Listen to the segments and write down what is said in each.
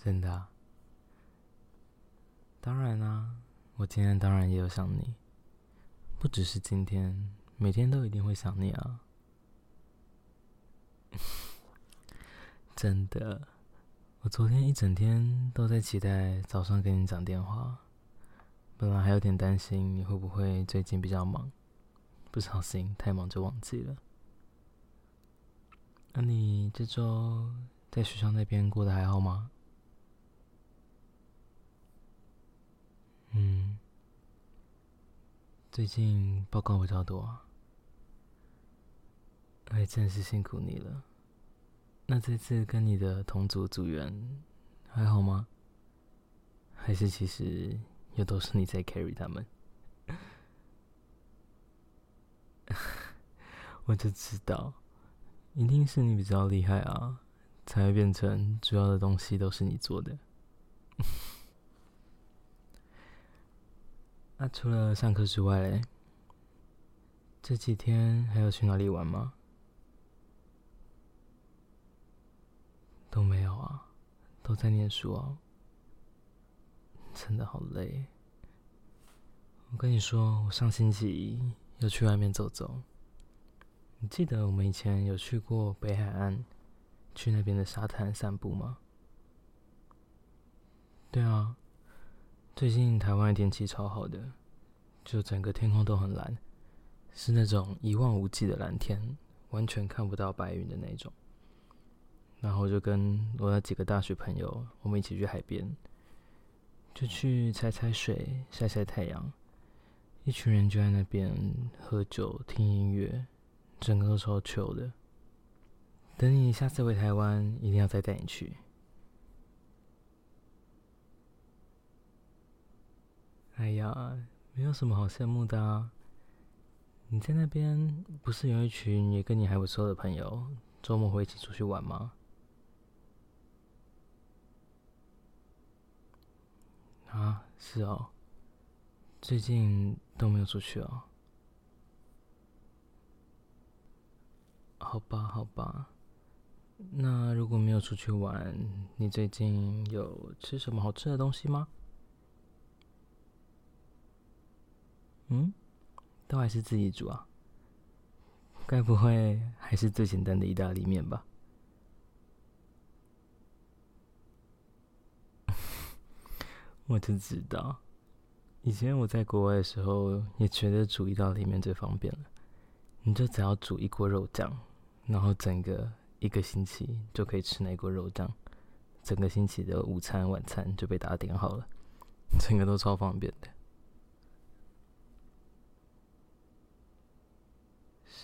真的啊？当然啦，我今天当然也有想你，不只是今天，每天都一定会想你啊。真的，我昨天一整天都在期待早上跟你讲电话，本来还有点担心你会不会最近比较忙，不小心太忙就忘记了。那你这周在学校那边过得还好吗？嗯，最近报告比较多啊，哎，真是辛苦你了。那这次跟你的同组组员还好吗？还是其实又都是你在 carry 他们？我就知道，一定是你比较厉害啊，才会变成主要的东西都是你做的。那、除了上课之外嘞，这几天还有去哪里玩吗？都没有啊，都在念书啊，真的好累。我跟你说，我上星期又去外面走走。你记得我们以前有去过北海岸，去那边的沙滩散步吗？对啊。最近台湾的天气超好的，就整个天空都很蓝，是那种一望无际的蓝天，完全看不到白云的那种。然后就跟我那几个大学朋友，我们一起去海边，就去踩踩水、晒晒太阳，一群人就在那边喝酒、听音乐，整个都超 chill 的。等你下次回台湾，一定要再带你去。哎呀，没有什么好羡慕的啊！你在那边不是有一群也跟你还不错的朋友，周末会一起出去玩吗？啊，是哦，最近都没有出去哦。好吧，好吧，那如果没有出去玩，你最近有吃什么好吃的东西吗？嗯，都还是自己煮啊？该不会还是最简单的意大利面吧？我就知道，以前我在国外的时候也觉得煮意大利面最方便了。你就只要煮一锅肉酱，然后整个一个星期就可以吃那锅肉酱，整个星期的午餐晚餐就被打点好了，整个都超方便的。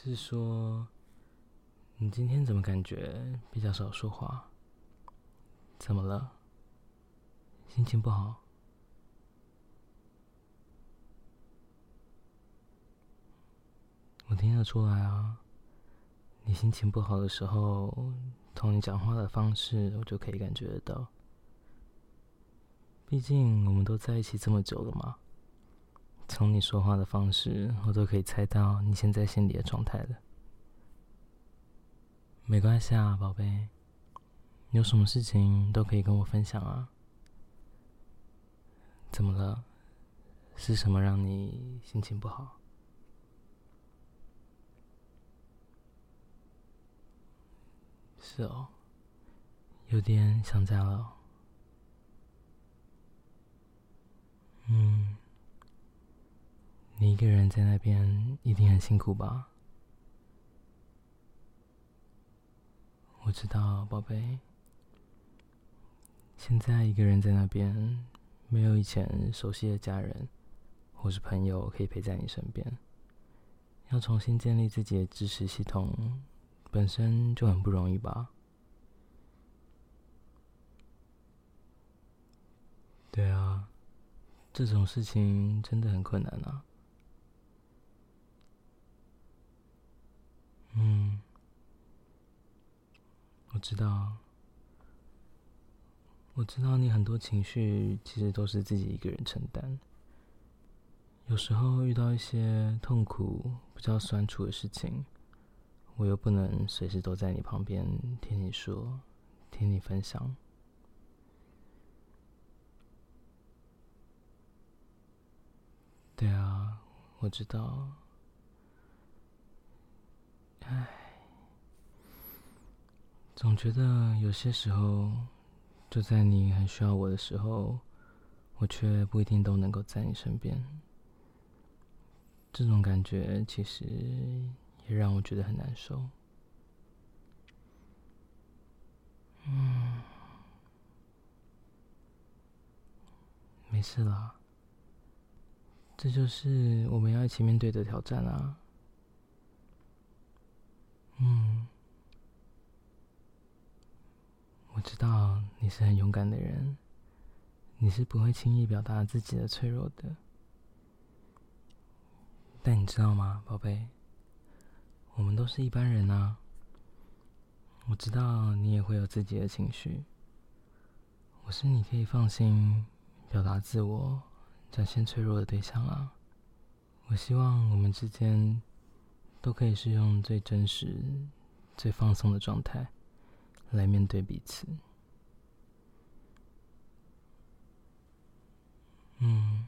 是说，你今天怎么感觉比较少说话？怎么了？心情不好？我听得出来啊，你心情不好的时候，从你讲话的方式，我就可以感觉得到。毕竟我们都在一起这么久了嘛。从你说话的方式，我都可以猜到你现在心里的状态了。没关系啊，宝贝，有什么事情都可以跟我分享啊。怎么了？是什么让你心情不好？是哦，有点想家了。你一个人在那边一定很辛苦吧？我知道，宝贝。现在一个人在那边，没有以前熟悉的家人或是朋友可以陪在你身边，要重新建立自己的支持系统，本身就很不容易吧？对啊，这种事情真的很困难啊。嗯，我知道。我知道你很多情绪其实都是自己一个人承担。有时候遇到一些痛苦、比较酸楚的事情，我又不能随时都在你旁边听你说、听你分享。对啊，我知道。唉，总觉得有些时候。就在你很需要我的时候，我却不一定都能够在你身边。这种感觉其实也让我觉得很难受。嗯，没事啦，这就是我们要一起面对的挑战啊。嗯。我知道你是很勇敢的人，你是不会轻易表达自己的脆弱的。但你知道吗，宝贝？我们都是一般人啊。我知道你也会有自己的情绪，我是你可以放心表达自我、展现脆弱的对象啊。我希望我们之间都可以是用最真实、最放松的状态。来面对彼此。嗯，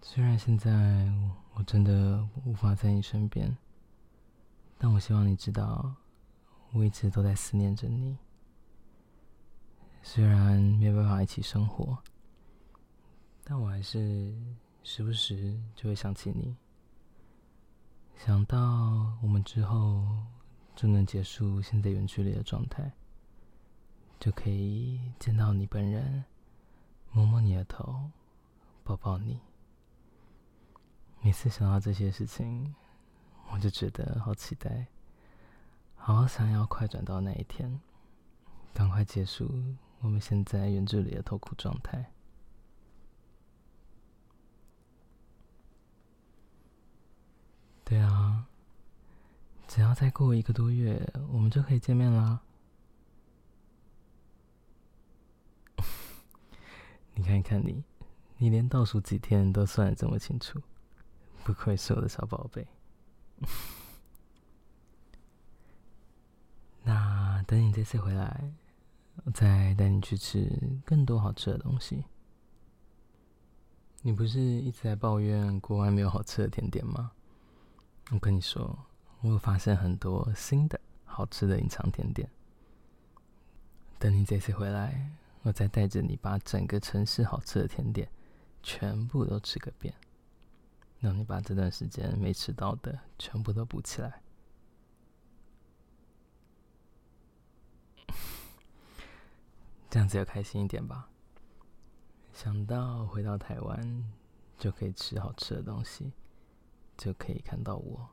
虽然现在我真的无法在你身边，但我希望你知道，我一直都在思念着你。虽然没有办法一起生活，但我还是时不时就会想起你，想到我们之后。就能结束现在远距离的状态，就可以见到你本人，摸摸你的头，抱抱你。每次想到这些事情，我就觉得好期待，好想要快转到那一天，赶快结束我们现在远距离的痛苦状态。对啊。只要再过一个多月，我们就可以见面啦。你看看你，你连倒数几天都算得这么清楚，不愧是我的小宝贝。那等你这次回来，我再带你去吃更多好吃的东西。你不是一直在抱怨国外没有好吃的甜点吗？我跟你说。我发现很多新的好吃的隐藏甜点。等你这次回来，我再带着你把整个城市好吃的甜点全部都吃个遍，让你把这段时间没吃到的全部都补起来。这样子要开心一点吧？想到回到台湾就可以吃好吃的东西，就可以看到我。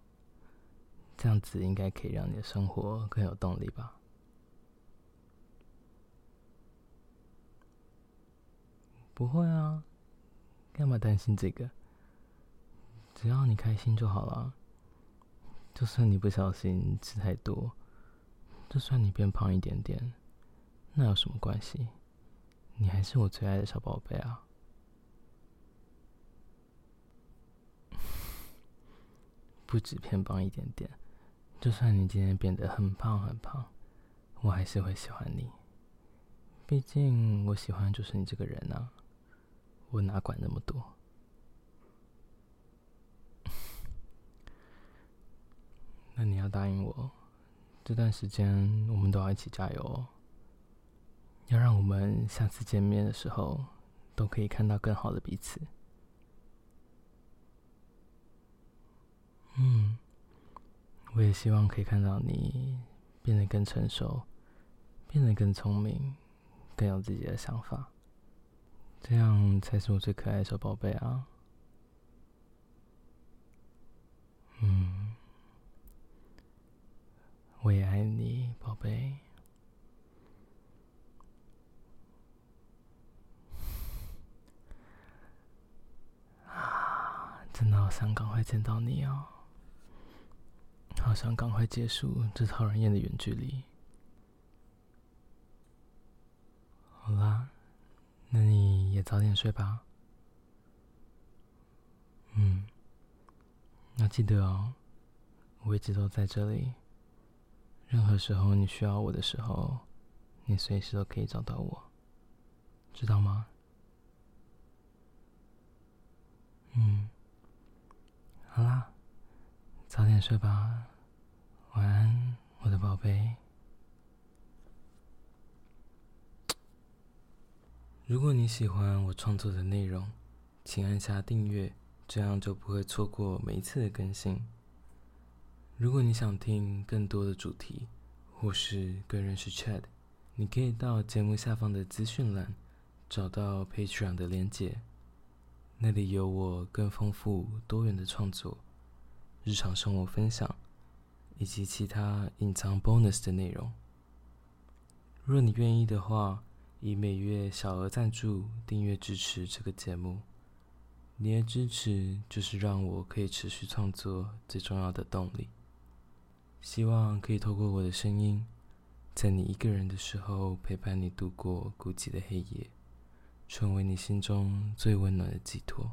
这样子应该可以让你的生活更有动力吧？不会啊，干嘛担心这个？只要你开心就好了。就算你不小心吃太多，就算你变胖一点点，那有什么关系？你还是我最爱的小宝贝啊！不止偏胖一点点。就算你今天变得很胖很胖，我还是会喜欢你。毕竟我喜欢就是你这个人啊，我哪管那么多？那你要答应我，这段时间我们都要一起加油哦。要让我们下次见面的时候，都可以看到更好的彼此。嗯我也希望可以看到你变得更成熟，变得更聪明，更有自己的想法，这样才是我最可爱的小宝贝啊！嗯，我也爱你，宝贝。啊，真的好想赶快见到你哦！好想赶快结束这讨人厌的远距离。好啦，那你也早点睡吧。嗯。那记得哦，我一直都在这里。任何时候你需要我的时候，你随时都可以找到我，知道吗？嗯，好啦，早点睡吧，晚安，我的宝贝。如果你喜欢我创作的内容，请按下订阅。这样就不会错过每一次的更新。如果你想听更多的主题，或是更认识 Chad，你可以到节目下方的资讯栏找到 Patreon 的连结，那里有我更丰富多元的创作、日常生活分享以及其他隐藏 bonus 的内容。若你愿意的话，以每月小额赞助订阅支持这个节目。你的支持就是让我可以持续创作最重要的动力。希望可以透过我的声音，在你一个人的时候陪伴你度过孤寂的黑夜，成为你心中最温暖的寄托。